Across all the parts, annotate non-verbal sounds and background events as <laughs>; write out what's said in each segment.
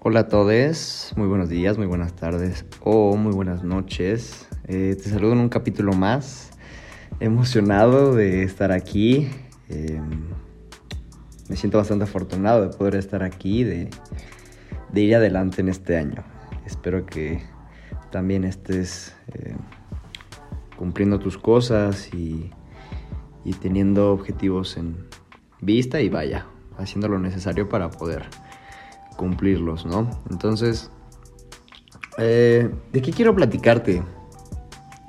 Hola a todos, muy buenos días, muy buenas tardes o muy buenas noches. Eh, te saludo en un capítulo más. Emocionado de estar aquí. Eh, me siento bastante afortunado de poder estar aquí, de, ir adelante en este año. Espero que también estés eh, cumpliendo tus cosas y teniendo objetivos en vista y vaya, haciendo lo necesario para poder cumplirlos, ¿no? Entonces, eh, ¿de qué quiero platicarte?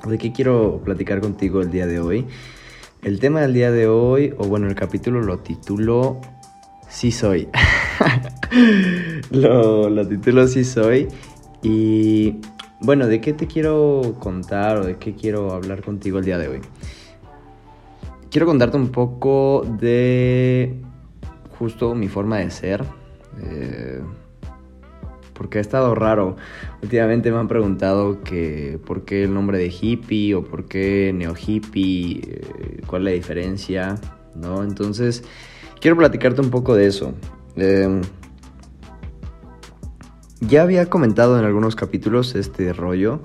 ¿De qué quiero platicar contigo el día de hoy? El tema del día de hoy, o bueno, el capítulo lo titulo Sí soy. <laughs> lo, lo titulo Sí soy. Y bueno, ¿de qué te quiero contar o de qué quiero hablar contigo el día de hoy? Quiero contarte un poco de justo mi forma de ser, eh, porque ha estado raro. Últimamente me han preguntado que por qué el nombre de hippie o por qué neo hippie, eh, cuál es la diferencia, ¿no? Entonces, quiero platicarte un poco de eso. Eh, ya había comentado en algunos capítulos este rollo.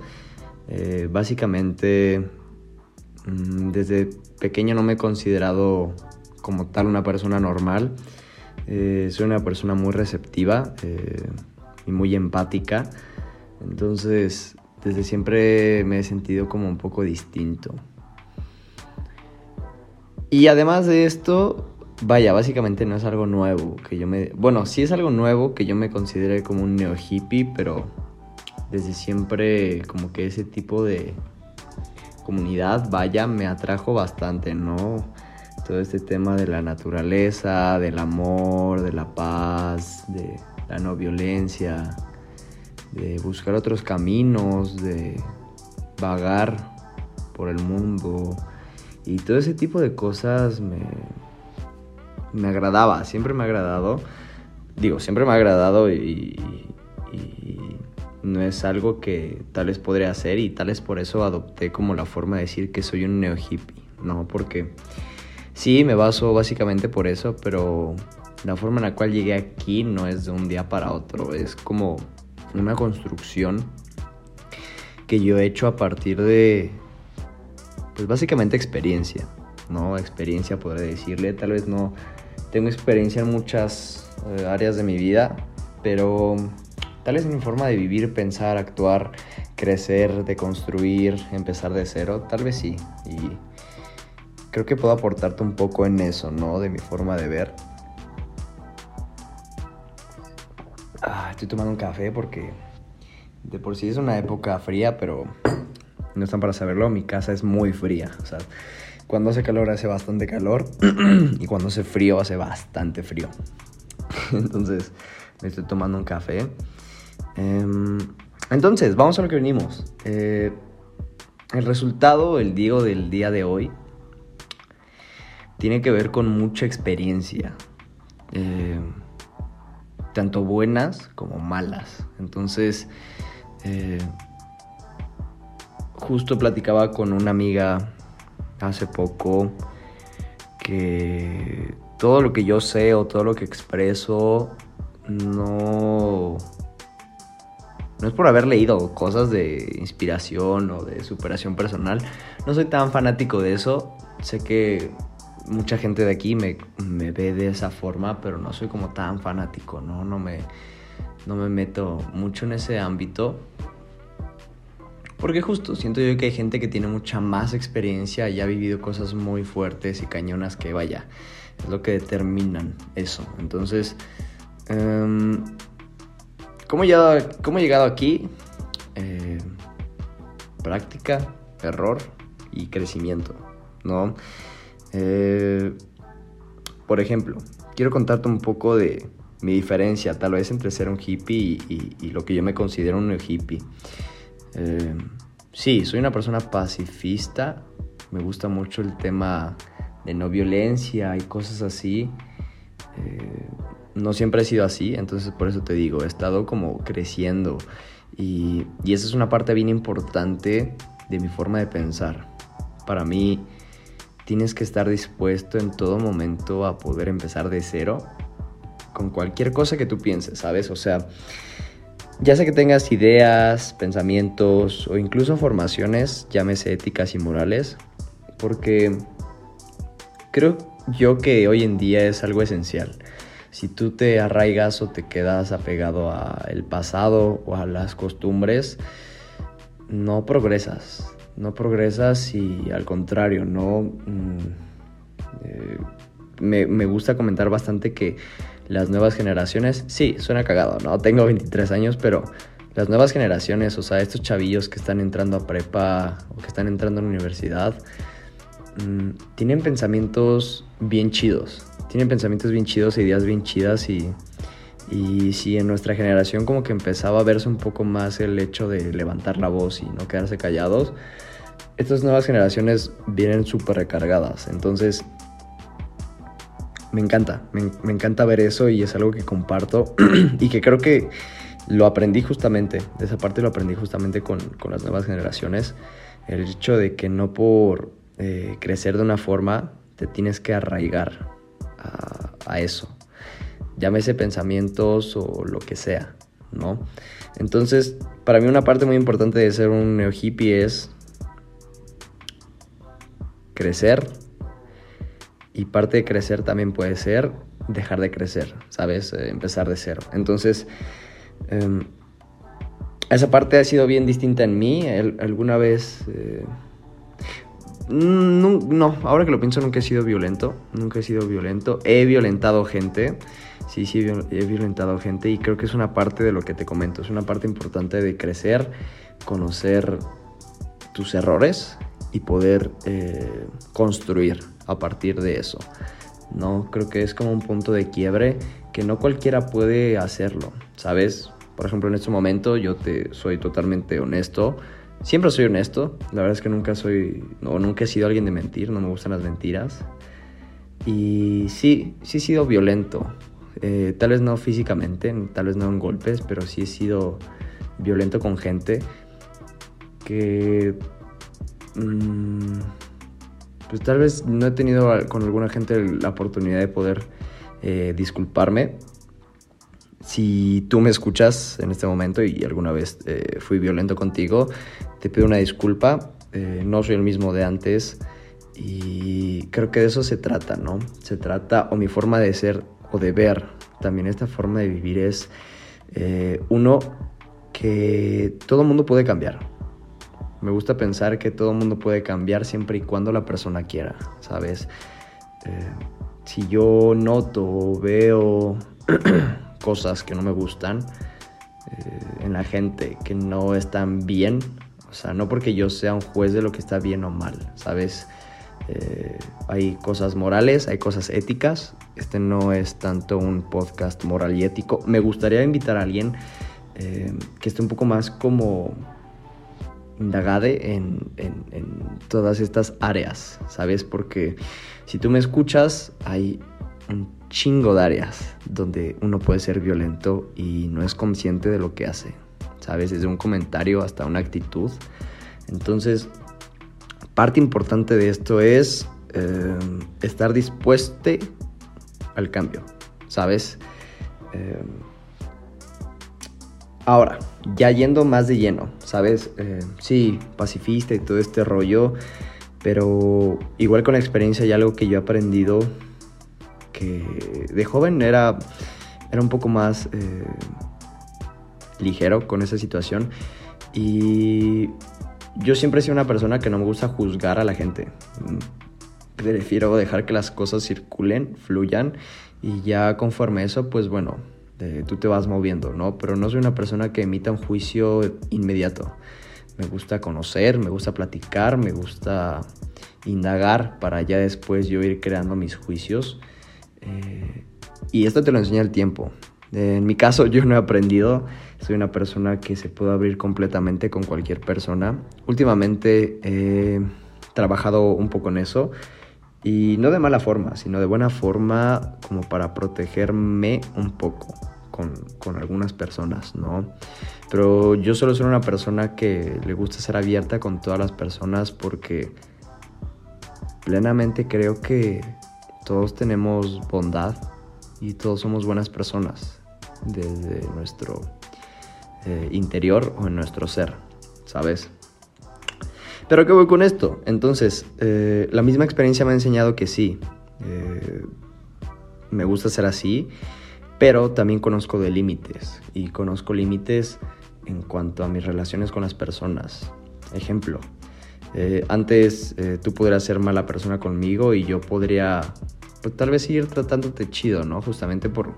Eh, básicamente, mmm, desde pequeño no me he considerado como tal una persona normal. Eh, soy una persona muy receptiva eh, y muy empática. Entonces, desde siempre me he sentido como un poco distinto. Y además de esto, vaya, básicamente no es algo nuevo que yo me... Bueno, sí es algo nuevo que yo me considere como un neo hippie, pero desde siempre como que ese tipo de comunidad, vaya, me atrajo bastante, ¿no? Todo este tema de la naturaleza, del amor, de la paz, de la no violencia, de buscar otros caminos, de vagar por el mundo y todo ese tipo de cosas me, me agradaba, siempre me ha agradado. Digo, siempre me ha agradado y, y no es algo que tal vez podría hacer y tal vez por eso adopté como la forma de decir que soy un neo hippie, ¿no? Porque Sí, me baso básicamente por eso, pero la forma en la cual llegué aquí no es de un día para otro, es como una construcción que yo he hecho a partir de, pues básicamente experiencia, ¿no? Experiencia podría decirle, tal vez no tengo experiencia en muchas eh, áreas de mi vida, pero tal vez mi forma de vivir, pensar, actuar, crecer, de construir, empezar de cero, tal vez sí. Y creo que puedo aportarte un poco en eso, ¿no? De mi forma de ver. Ah, estoy tomando un café porque de por sí es una época fría, pero no están para saberlo, mi casa es muy fría. O sea, cuando hace calor hace bastante calor <clears throat> y cuando hace frío hace bastante frío. <laughs> Entonces me estoy tomando un café. Em, entonces, vamos a lo que venimos. Eh, el resultado, el Diego del día de hoy, tiene que ver con mucha experiencia, eh, tanto buenas como malas. Entonces, eh, justo platicaba con una amiga hace poco que todo lo que yo sé o todo lo que expreso no no es por haber leído cosas de inspiración o de superación personal. No soy tan fanático de eso. Sé que mucha gente de aquí me, ve de esa forma, pero no soy como tan fanático, ¿no? No me, no me meto mucho en ese ámbito. Porque justo siento yo que hay gente que tiene mucha más experiencia y ha vivido cosas muy fuertes y cañonas que vaya, es lo que determinan eso. Entonces, um, ¿cómo, he ¿cómo he llegado aquí? Eh, práctica, error y crecimiento, ¿no? Eh, por ejemplo, quiero contarte un poco de mi diferencia tal vez entre ser un hippie y, lo que yo me considero un hippie. Eh, sí, soy una persona pacifista, me gusta mucho el tema de no violencia y cosas así. Eh, no siempre he sido así, entonces por eso te digo, he estado como creciendo y, y esa es una parte bien importante de mi forma de pensar. Para mí, tienes que estar dispuesto en todo momento a poder empezar de cero con cualquier cosa que tú pienses, ¿sabes? O sea, ya sea que tengas ideas, pensamientos o incluso formaciones, llámese éticas y morales, porque creo yo que hoy en día es algo esencial. Si tú te arraigas o te quedas apegado al pasado o a las costumbres, no progresas. No progresas y al contrario, no... Mm, eh, me, me gusta comentar bastante que las nuevas generaciones, sí, suena cagado, ¿no? Tengo 23 años, pero las nuevas generaciones, o sea, estos chavillos que están entrando a prepa o que están entrando a la universidad, mm, tienen pensamientos bien chidos. Tienen pensamientos bien chidos, ideas bien chidas y, y si en nuestra generación como que empezaba a verse un poco más el hecho de levantar la voz y no quedarse callados, estas nuevas generaciones vienen súper recargadas. Entonces, me encanta, me, encanta ver eso y es algo que comparto <clears throat> y que creo que lo aprendí justamente, esa parte lo aprendí justamente con, con las nuevas generaciones, el hecho de que no por eh, crecer de una forma te tienes que arraigar a eso, llámese pensamientos o lo que sea, ¿no? Entonces, para mí una parte muy importante de ser un neo hippie es crecer y parte de crecer también puede ser dejar de crecer, ¿sabes? Eh, empezar de cero. Entonces, em, esa parte ha sido bien distinta en mí. alguna vez... Eh, no, ahora que lo pienso nunca he sido violento, nunca he sido violento. He violentado gente, sí, sí, he violentado gente y creo que es una parte de lo que te comento, es una parte importante de crecer, conocer tus errores y poder eh, construir a partir de eso. No, creo que es como un punto de quiebre que no cualquiera puede hacerlo, ¿sabes? Por ejemplo, en este momento yo te soy totalmente honesto. Siempre soy honesto. La verdad es que nunca soy, no, nunca he sido alguien de mentir. No me gustan las mentiras. Y sí, sí he sido violento. Eh, tal vez no físicamente, tal vez no en golpes, pero sí he sido violento con gente que mmm, pues tal vez no he tenido con alguna gente la oportunidad de poder eh, disculparme. Si tú me escuchas en este momento y alguna vez eh, fui violento contigo, te pido una disculpa. Eh, no soy el mismo de antes y creo que de eso se trata, ¿no? Se trata, o mi forma de ser o de ver, también esta forma de vivir es, uno, que todo mundo puede cambiar me gusta pensar que todo mundo puede cambiar siempre y cuando la persona quiera, ¿sabes? Eh, si yo noto veo <clears throat> cosas que no me gustan eh, en la gente, que no están bien, o sea, no porque yo sea un juez de lo que está bien o mal, ¿sabes? Eh, hay cosas morales, hay cosas éticas. Este no es tanto un podcast moral y ético. Me gustaría invitar a alguien que esté un poco más como indagade en, todas estas áreas, ¿sabes? Porque si tú me escuchas, hay un chingo de áreas donde uno puede ser violento y no es consciente de lo que hace, ¿sabes? Desde un comentario hasta una actitud. Entonces, parte importante de esto es eh, estar dispuesto al cambio, ¿sabes? Eh, Ahora, ya yendo más de lleno, ¿sabes? Eh, sí, pacifista y todo este rollo, pero igual con la experiencia y algo que yo he aprendido que de joven era, era un poco más ligero con esa situación y yo siempre he sido una persona que no me gusta juzgar a la gente. Prefiero dejar que las cosas circulen, fluyan y ya conforme eso, pues bueno, tú te vas moviendo, ¿no? Pero no soy una persona que emita un juicio inmediato. Me gusta conocer, me gusta platicar, me gusta indagar para ya después yo ir creando mis juicios. Eh, y esto te lo enseña el tiempo. En mi caso yo no he aprendido, soy una persona que se puede abrir completamente con cualquier persona. Últimamente he trabajado un poco en eso y no de mala forma, sino de buena forma como para protegerme un poco con, con, algunas personas, ¿no? Pero yo solo soy una persona que le gusta ser abierta con todas las personas porque plenamente creo que todos tenemos bondad y todos somos buenas personas desde nuestro eh, interior o en nuestro ser, ¿sabes? Pero ¿qué voy con esto? Entonces, eh, la misma experiencia me ha enseñado que sí, eh, me gusta ser así, pero también conozco de límites y conozco límites en cuanto a mis relaciones con las personas. Ejemplo, antes tú podrías ser mala persona conmigo y yo podría pues, tal vez seguir tratándote chido, ¿no? Justamente por,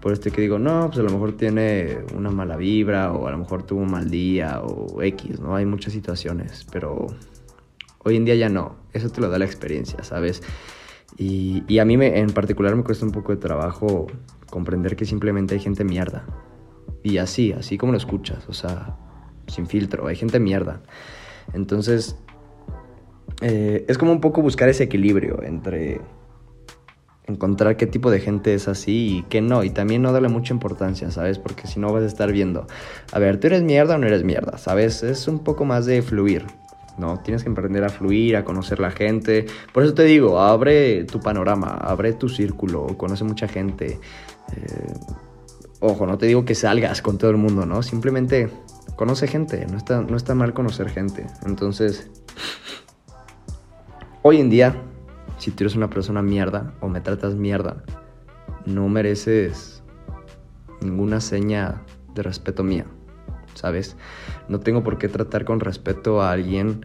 por este que digo, no, pues a lo mejor tiene una mala vibra o a lo mejor tuvo un mal día o X, ¿no? Hay muchas situaciones, pero hoy en día ya no. Eso te lo da la experiencia, ¿sabes? Y, y a mí me, en particular me cuesta un poco de trabajo comprender que simplemente hay gente mierda. Y así, así como lo escuchas, o sea, sin filtro, hay gente mierda. Entonces, eh, es como un poco buscar ese equilibrio entre encontrar qué tipo de gente es así y qué no. Y también no darle mucha importancia, ¿sabes? Porque si no vas a estar viendo, a ver, ¿tú eres mierda o no eres mierda? ¿Sabes? Es un poco más de fluir. ¿no? Tienes que aprender a fluir, a conocer la gente. Por eso te digo, abre tu panorama, abre tu círculo, conoce mucha gente. Eh, ojo, no te digo que salgas con todo el mundo, ¿no? Simplemente conoce gente, no está, no está mal conocer gente. Entonces, hoy en día si tú eres una persona mierda o me tratas mierda, no mereces ninguna seña de respeto mía, ¿sabes? No tengo por qué tratar con respeto a alguien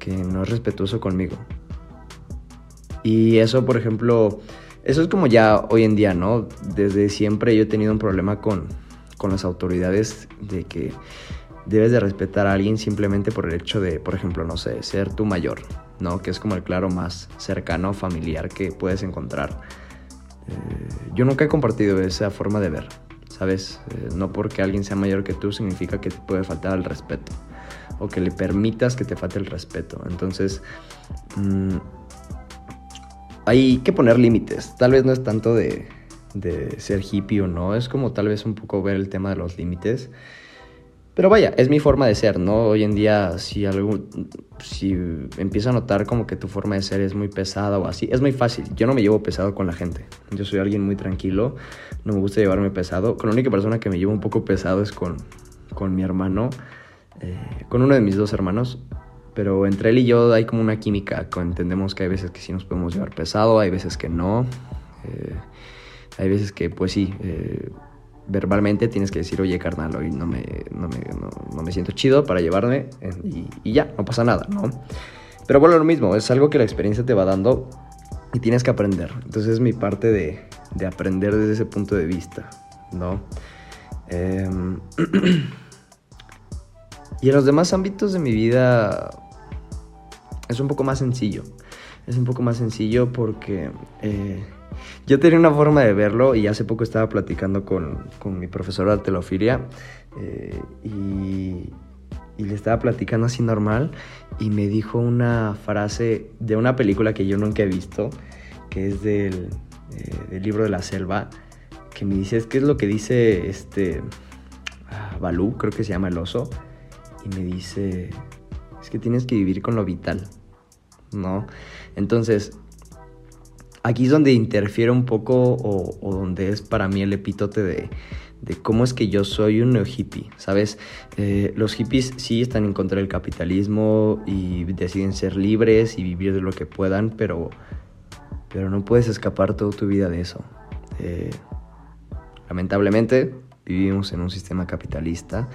que no es respetuoso conmigo. Y eso, por ejemplo, eso es como ya hoy en día, ¿no? Desde siempre yo he tenido un problema con, con las autoridades de que debes de respetar a alguien simplemente por el hecho de, por ejemplo, no sé, ser tu mayor, ¿no? Que es como el claro más cercano, familiar que puedes encontrar. Eh, yo nunca he compartido esa forma de ver, ¿sabes? Eh, no porque alguien sea mayor que tú significa que te puede faltar el respeto o que le permitas que te falte el respeto. Entonces, mm, hay que poner límites. Tal vez no es tanto de, de ser hippie o no, es como tal vez un poco ver el tema de los límites pero vaya, es mi forma de ser, ¿no? Hoy en día, si algo, si empiezo a notar como que tu forma de ser es muy pesada o así, es muy fácil. Yo no me llevo pesado con la gente. Yo soy alguien muy tranquilo, no me gusta llevarme pesado. Con la única persona que me llevo un poco pesado es con, con mi hermano, eh, con uno de mis dos hermanos. Pero entre él y yo hay como una química, entendemos que hay veces que sí nos podemos llevar pesado, hay veces que no. Eh, hay veces que, pues sí, eh, verbalmente tienes que decir, oye, carnal, hoy no me, no me, no, me siento chido para llevarme y, ya, no pasa nada, ¿no? Pero bueno, lo mismo, es algo que la experiencia te va dando y tienes que aprender. Entonces es mi parte de, de aprender desde ese punto de vista, ¿no? Eh, <clears throat> y en los demás ámbitos de mi vida es un poco más sencillo. Es un poco más sencillo porque... Eh, yo tenía una forma de verlo y hace poco estaba platicando con, con mi profesora de telofilia eh, y, y, le estaba platicando así normal y me dijo una frase de una película que yo nunca he visto, que es del, eh, libro de la selva, que me dice, ¿qué es lo que dice este ah, Balú? Creo que se llama el oso. Y me dice, es que tienes que vivir con lo vital, ¿no? Entonces, aquí es donde interfiere un poco o, donde es para mí el epítote de, cómo es que yo soy un neo hippie, ¿sabes? Eh, los hippies sí están en contra del capitalismo y deciden ser libres y vivir de lo que puedan, pero, pero no puedes escapar toda tu vida de eso. Eh, lamentablemente vivimos en un sistema capitalista.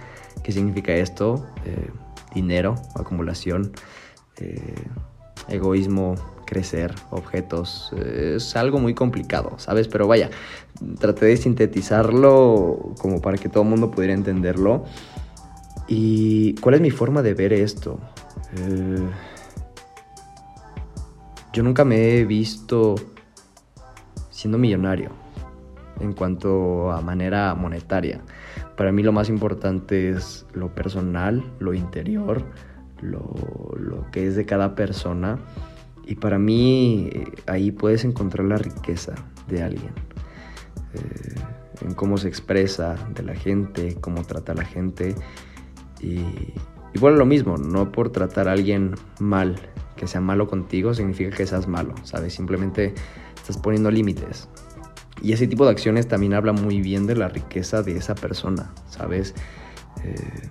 ¿Qué significa esto? Eh, dinero, acumulación, egoísmo, crecer objetos. Es algo muy complicado, ¿sabes? Pero vaya, traté de sintetizarlo como para que todo el mundo pudiera entenderlo. ¿Y cuál es mi forma de ver esto? Eh, yo nunca me he visto siendo millonario en cuanto a manera monetaria. Para mí lo más importante es lo personal, lo interior, lo, lo que es de cada persona y para mí eh, ahí puedes encontrar la riqueza de alguien, eh, en cómo se expresa de la gente, cómo trata a la gente. Y, bueno, lo mismo, no por tratar a alguien mal, que sea malo contigo, significa que seas malo, ¿sabes? Simplemente estás poniendo límites. Y ese tipo de acciones también habla muy bien de la riqueza de esa persona, ¿sabes? Eh,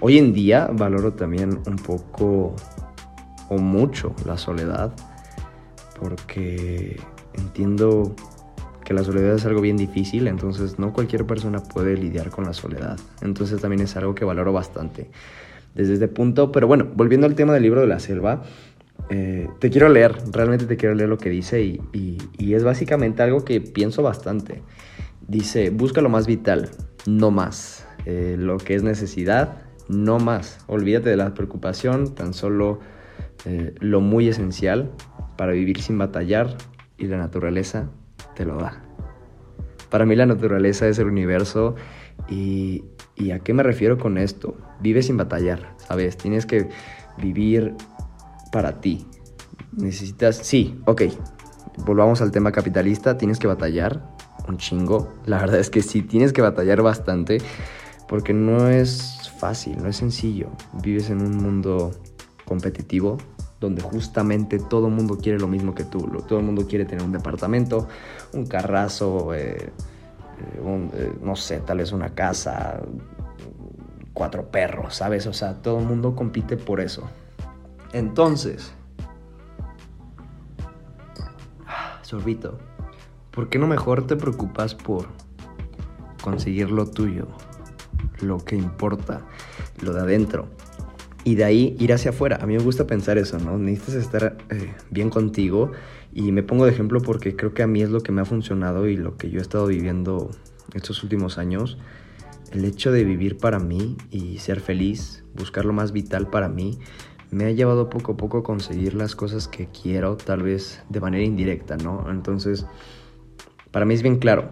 hoy en día valoro también un poco o mucho la soledad porque entiendo que la soledad es algo bien difícil, entonces no cualquier persona puede lidiar con la soledad. Entonces también es algo que valoro bastante desde este punto. Pero bueno, volviendo al tema del libro de la selva, eh, te quiero leer, realmente te quiero leer lo que dice y, es básicamente algo que pienso bastante. Dice, busca lo más vital, no más. Eh, lo que es necesidad, no más. Olvídate de la preocupación, tan solo eh, lo muy esencial para vivir sin batallar y la naturaleza te lo da. Para mí la naturaleza es el universo y, y a qué me refiero con esto? Vive sin batallar, ¿sabes? Tienes que vivir para ti. Necesitas, sí, ok, volvamos al tema capitalista, tienes que batallar un chingo. La verdad es que sí, tienes que batallar bastante porque no es fácil, no es sencillo. Vives en un mundo competitivo donde justamente todo el mundo quiere lo mismo que tú. Todo el mundo quiere tener un departamento, un carrazo, eh, eh, eh, no sé, tal vez una casa, cuatro perros, ¿sabes? O sea, todo el mundo compite por eso. Entonces, sorbito, ¿por qué no mejor te preocupas por conseguir lo tuyo, lo que importa, lo de adentro? Y de ahí ir hacia afuera. A mí me gusta pensar eso, ¿no? Necesitas estar eh, bien contigo. Y me pongo de ejemplo porque creo que a mí es lo que me ha funcionado y lo que yo he estado viviendo estos últimos años. El hecho de vivir para mí y ser feliz, buscar lo más vital para mí, me ha llevado poco a poco a conseguir las cosas que quiero, tal vez de manera indirecta, ¿no? Entonces, para mí es bien claro.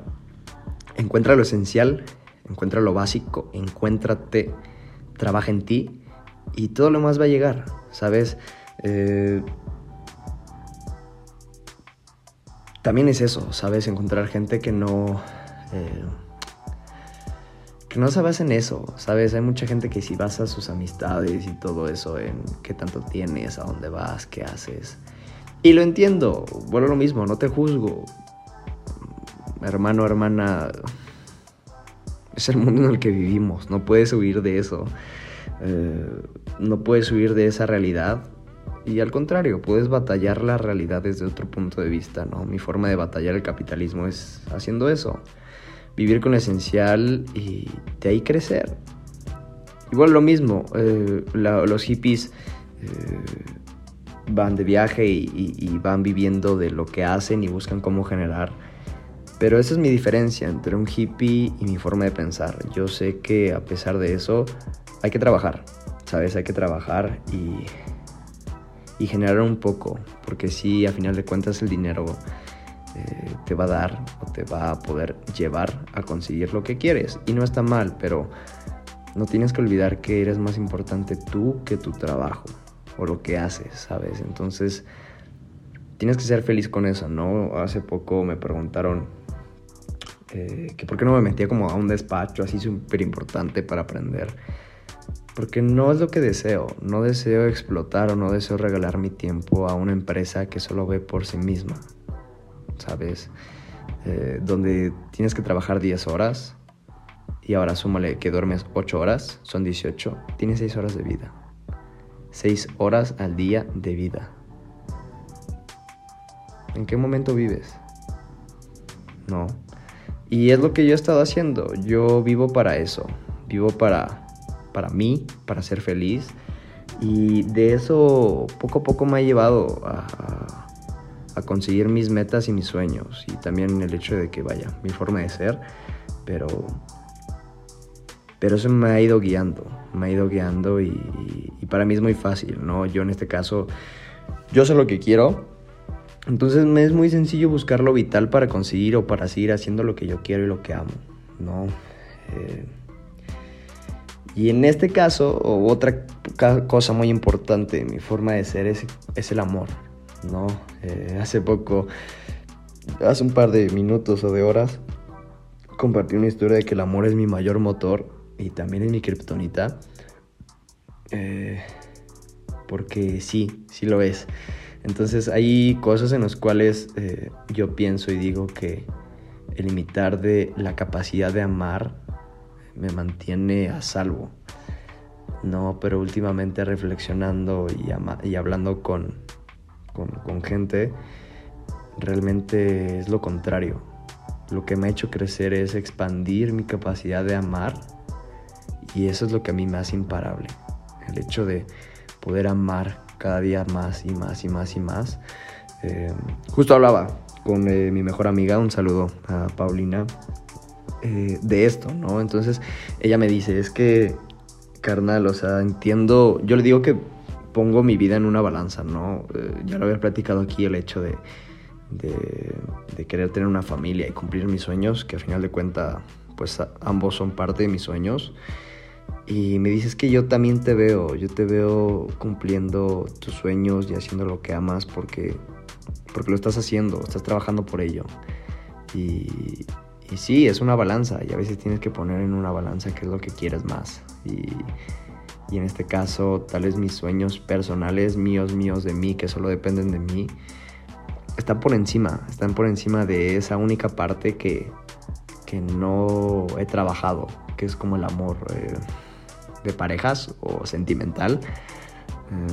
Encuentra lo esencial, encuentra lo básico, encuéntrate, trabaja en ti y todo lo más va a llegar, ¿sabes? Eh, también es eso, ¿sabes? Encontrar gente que no... Eh, que no se basa en eso, ¿sabes? Hay mucha gente que si basa sus amistades y todo eso en qué tanto tienes, a dónde vas, qué haces. Y lo entiendo, bueno, lo mismo, no te juzgo. Hermano, hermana, es el mundo en el que vivimos, no puedes huir de eso. Eh, no puedes huir de esa realidad y al contrario, puedes batallar la realidad desde otro punto de vista, ¿no? Mi forma de batallar el capitalismo es haciendo eso, vivir con lo esencial y de ahí crecer. Igual lo mismo, eh, los hippies eh, van de viaje y, van viviendo de lo que hacen y buscan cómo generar. Pero esa es mi diferencia entre un hippie y mi forma de pensar. Yo sé que a pesar de eso, hay que trabajar, ¿sabes? Hay que trabajar y, y generar un poco, porque si a final de cuentas el dinero eh, te va a dar o te va a poder llevar a conseguir lo que quieres. Y no está mal, pero no tienes que olvidar que eres más importante tú que tu trabajo o lo que haces, ¿sabes? Entonces, tienes que ser feliz con eso, ¿no? Hace poco me preguntaron eh, que por qué no me metía como a un despacho así súper importante para aprender. Porque no es lo que deseo. No deseo explotar o no deseo regalar mi tiempo a una empresa que solo ve por sí misma. ¿Sabes? Eh, donde tienes que trabajar 10 horas y ahora súmale que duermes 8 horas, son 18. Tienes 6 horas de vida. 6 horas al día de vida. ¿En qué momento vives? No. Y es lo que yo he estado haciendo. Yo vivo para eso. Vivo para para mí, para ser feliz. Y de eso poco a poco me ha llevado a, conseguir mis metas y mis sueños. Y también el hecho de que vaya, mi forma de ser. Pero, pero eso me ha ido guiando. Me ha ido guiando y, y para mí es muy fácil, ¿no? Yo en este caso, yo sé lo que quiero. Entonces me es muy sencillo buscar lo vital para conseguir o para seguir haciendo lo que yo quiero y lo que amo, ¿no? Eh, y en este caso, otra cosa muy importante en mi forma de ser es, es el amor, ¿no? Eh, hace poco, hace un par de minutos o de horas, compartí una historia de que el amor es mi mayor motor y también es mi kriptonita. Eh, porque sí, sí lo es. Entonces hay cosas en las cuales eh, yo pienso y digo que el limitar de la capacidad de amar me mantiene a salvo. No, pero últimamente reflexionando y, hablando con gente, realmente es lo contrario. Lo que me ha hecho crecer es expandir mi capacidad de amar y eso es lo que a mí me hace imparable. El hecho de poder amar cada día más y más y más y más. Eh, justo hablaba con eh, mi mejor amiga, un saludo a Paulina, eh, de esto, ¿no? Entonces ella me dice, es que, carnal, o sea, entiendo, yo le digo que pongo mi vida en una balanza, ¿no? ya lo había platicado aquí el hecho de, de, querer tener una familia y cumplir mis sueños, que al final de cuentas, pues ambos son parte de mis sueños. Y me dices que yo también te veo, yo te veo cumpliendo tus sueños y haciendo lo que amas porque, porque lo estás haciendo, estás trabajando por ello. Y, y sí, es una balanza y a veces tienes que poner en una balanza qué es lo que quieres más. Y, y en este caso, tal mis sueños personales, míos, míos de mí, que solo dependen de mí, están por encima, están por encima de esa única parte que, que no he trabajado, que es como el amor. Eh, de parejas o sentimental. Eh,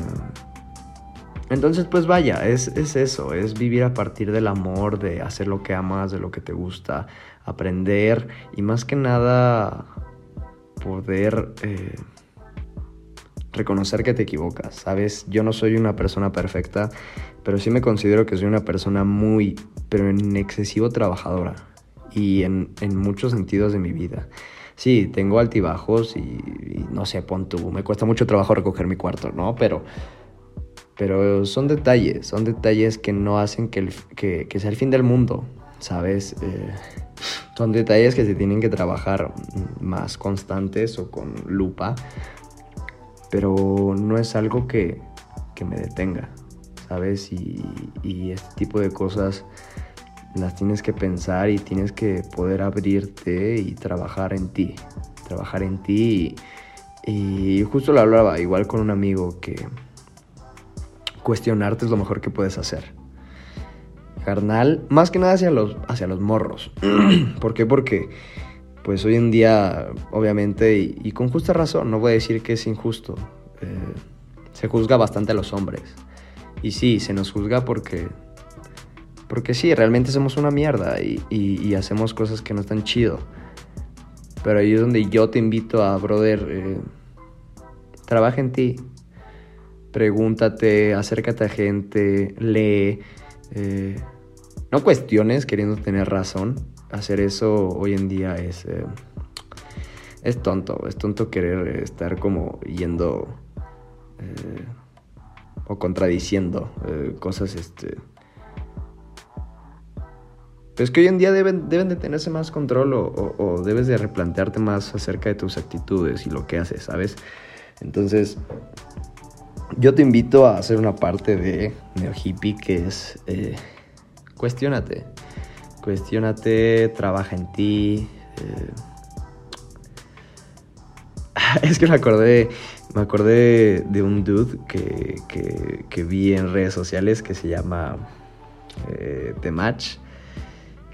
entonces, pues vaya, es, eso, es vivir a partir del amor, de hacer lo que amas, de lo que te gusta, aprender y más que nada poder eh, reconocer que te equivocas, ¿sabes? Yo no soy una persona perfecta, pero sí me considero que soy una persona muy, pero en excesivo trabajadora y en, en muchos sentidos de mi vida sí, tengo altibajos y, no sé, pon tú, me cuesta mucho trabajo recoger mi cuarto, ¿no? Pero, pero son detalles, son detalles que no hacen que, que, sea el fin del mundo, ¿sabes? Eh, son detalles que se tienen que trabajar más constantes o con lupa, pero no es algo que, que me detenga, ¿sabes? Y, y este tipo de cosas las tienes que pensar y tienes que poder abrirte y trabajar en ti. Trabajar en ti. Y, justo lo hablaba igual con un amigo que cuestionarte es lo mejor que puedes hacer. Carnal, más que nada hacia los, hacia los morros. <clears throat> ¿Por qué? Porque pues hoy en día, obviamente, y, con justa razón, no voy a decir que es injusto, eh, se juzga bastante a los hombres. Y sí, se nos juzga porque porque sí, realmente somos una mierda y, hacemos cosas que no están chido. Pero ahí es donde yo te invito a, brother, eh, trabaja en ti. Pregúntate, acércate a gente, lee. Eh, no cuestiones queriendo tener razón. Hacer eso hoy en día es... Eh, es tonto, es tonto querer estar como yendo o contradiciendo cosas este, pero es que hoy en día deben, deben de tenerse más control o, debes de replantearte más acerca de tus actitudes y lo que haces, ¿sabes? Entonces, yo te invito a hacer una parte de Neo Hippie que es eh, cuestionate. Cuestionate, trabaja en ti. Eh. <laughs> Es que me acordé, me acordé de un dude que, que, vi en redes sociales que se llama eh, The Match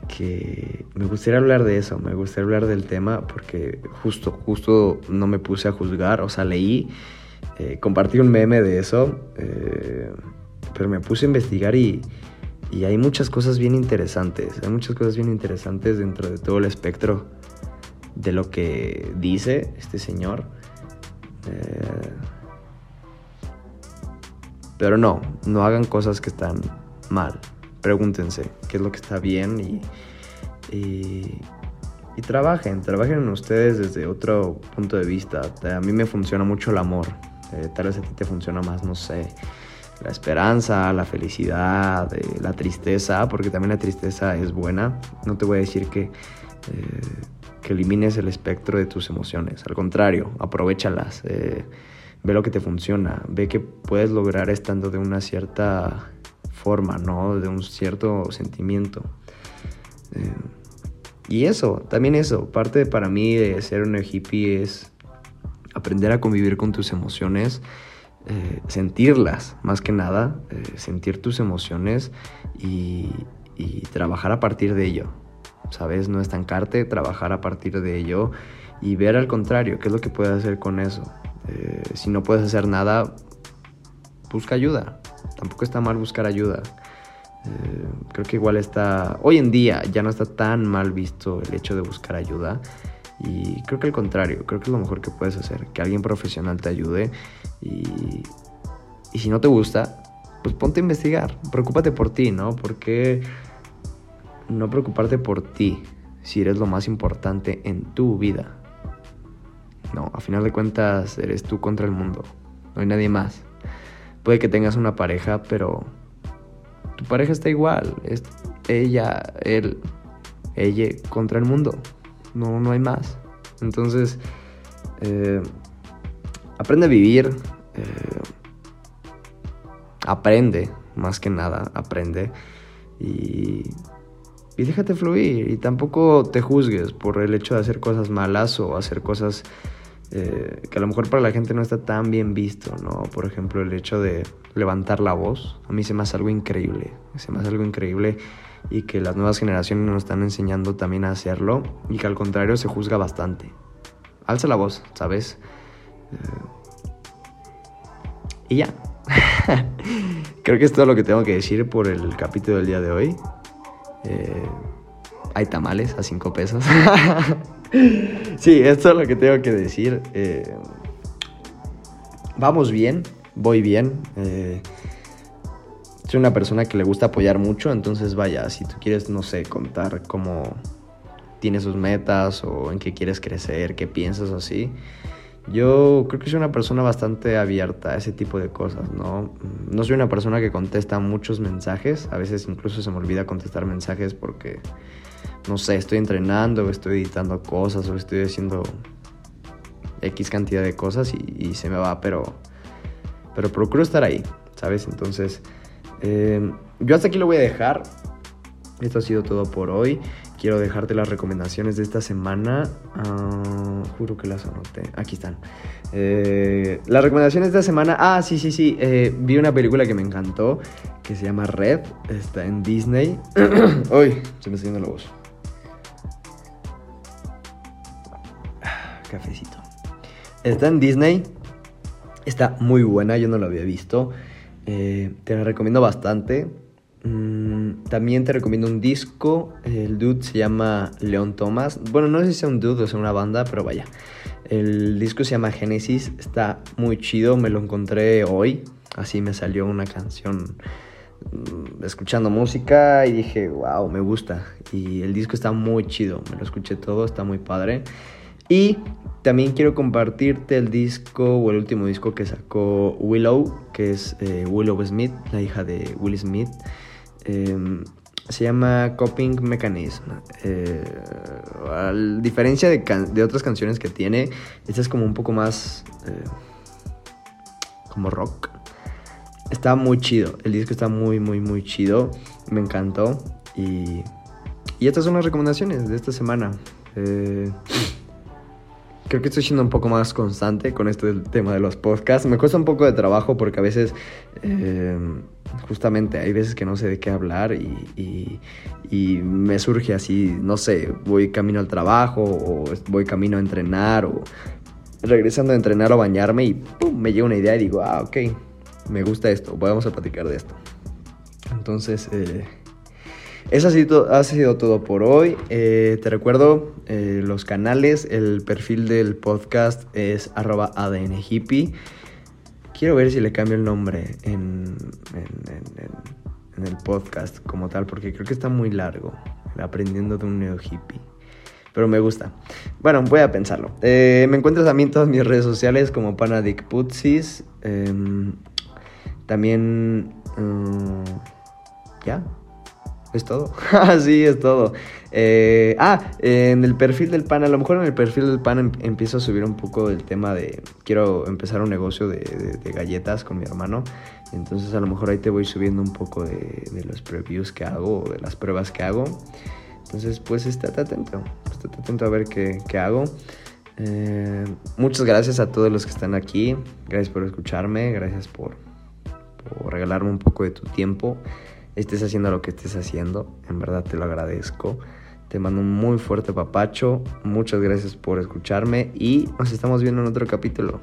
que me gustaría hablar de eso, me gustaría hablar del tema porque justo, justo no me puse a juzgar, o sea, leí, eh, compartí un meme de eso, eh, pero me puse a investigar y, y, hay muchas cosas bien interesantes, hay muchas cosas bien interesantes dentro de todo el espectro de lo que dice este señor. Eh, pero no, no hagan cosas que están mal pregúntense qué es lo que está bien y, y, trabajen, trabajen en ustedes desde otro punto de vista. A mí me funciona mucho el amor, eh, tal vez a ti te funciona más, no sé, la esperanza, la felicidad, eh, la tristeza, porque también la tristeza es buena. No te voy a decir que, eh, que elimines el espectro de tus emociones, al contrario, aprovechalas. ve lo que te funciona, ve que puedes lograr estando de una cierta forma, ¿no? De un cierto sentimiento. Y eso, también eso, parte para mí de ser un hippie es aprender a convivir con tus emociones, eh, sentirlas más que nada, eh, sentir tus emociones y, trabajar a partir de ello. ¿sabes? No estancarte, trabajar a partir de ello y ver al contrario, qué es lo que puedes hacer con eso. Eh, si no puedes hacer nada, busca ayuda. Tampoco está mal buscar ayuda. Creo que igual está, hoy en día ya no está tan mal visto el hecho de buscar ayuda. Y creo que al contrario, creo que es lo mejor que puedes hacer, que alguien profesional te ayude. Y, y si no te gusta, pues ponte a investigar, preocúpate por ti, ¿no? Porque no preocuparte por ti si eres lo más importante en tu vida. No, a final de cuentas eres tú contra el mundo, no hay nadie más. Puede que tengas una pareja, pero tu pareja está igual, es ella, él, ella contra el mundo, no, no hay más. Entonces, eh, aprende a vivir, eh, aprende, más que nada, aprende y, y déjate fluir y tampoco te juzgues por el hecho de hacer cosas malas o hacer cosas eh, que a lo mejor para la gente no está tan bien visto, ¿no? Por ejemplo, el hecho de levantar la voz, a mí se me hace algo increíble, se me hace algo increíble y que las nuevas generaciones nos están enseñando también a hacerlo y que al contrario se juzga bastante. Alza la voz, ¿sabes? Eh, y ya. <laughs> Creo que es todo lo que tengo que decir por el capítulo del día de hoy. Eh, hay tamales a 5 pesos. <laughs> sí, esto es lo que tengo que decir. Eh, vamos bien, voy bien. Soy una persona que le gusta apoyar mucho, entonces vaya, si tú quieres, no sé, contar cómo tienes sus metas o en qué quieres crecer, qué piensas así. Yo creo que soy una persona bastante abierta a ese tipo de cosas, ¿no? No soy una persona que contesta muchos mensajes, a veces incluso se me olvida contestar mensajes porque no sé, estoy entrenando, o estoy editando cosas, o estoy haciendo X cantidad de cosas y, se me va, pero, pero procuro estar ahí, ¿sabes? Entonces, eh, yo hasta aquí lo voy a dejar. Esto ha sido todo por hoy. Quiero dejarte las recomendaciones de esta semana. Ah, juro que las anoté. Aquí están. Eh, las recomendaciones de esta semana. Ah, sí, sí, sí. Eh, vi una película que me encantó. Que se llama Red. Está en Disney. <clears throat> Uy, se me está yendo la voz. cafecito. Está en Disney. Está muy buena, yo no la había visto. Eh, te la recomiendo bastante. Mm, también te recomiendo un disco. El dude se llama León Thomas. Bueno, no sé si sea un dude o sea una banda, pero vaya. El disco se llama Genesis. Está muy chido. Me lo encontré hoy. Así me salió una canción mm, escuchando música y dije, wow, me gusta. Y el disco está muy chido. Me lo escuché todo, está muy padre. Y también quiero compartirte el disco o el último disco que sacó Willow, que es eh, Willow Smith, la hija de Will Smith. Em, se llama Coping Mechanism. Eh, a diferencia de, de, otras canciones que tiene, esta es como un poco más eh, como rock. Está muy chido. El disco está muy, muy, muy chido. Me encantó. Y, y estas son las recomendaciones de esta semana. Eh, creo que estoy siendo un poco más constante con este tema de los podcasts. Me cuesta un poco de trabajo porque a veces, eh, justamente, hay veces que no sé de qué hablar y, me surge así, no sé, voy camino al trabajo o voy camino a entrenar o regresando a entrenar o bañarme y me llega una idea y digo, ah, ok, me gusta esto, vamos a platicar de esto. Entonces, eh, eso ha sido, ha sido todo por hoy. Eh, te recuerdo eh, los canales. El perfil del podcast es arroba ADNHippie. Quiero ver si le cambio el nombre en, el podcast como tal, porque creo que está muy largo. Aprendiendo de un neo hippie. Pero me gusta. Bueno, voy a pensarlo. Eh, me encuentras también en todas mis redes sociales como Panadicputsis. Em, también... ¿Ya? Es todo. <laughs> sí, es todo. Eh, ah, en el perfil del pan, a lo mejor en el perfil del pan em, empiezo a subir un poco el tema de. Quiero empezar un negocio de, galletas con mi hermano. Entonces, a lo mejor ahí te voy subiendo un poco de, los previews que hago de las pruebas que hago. Entonces, pues estate atento. Estate atento a ver qué, hago. Eh, muchas gracias a todos los que están aquí. Gracias por escucharme. Gracias por, por regalarme un poco de tu tiempo estés haciendo lo que estés haciendo, en verdad te lo agradezco. Te mando un muy fuerte papacho. Muchas gracias por escucharme y nos estamos viendo en otro capítulo.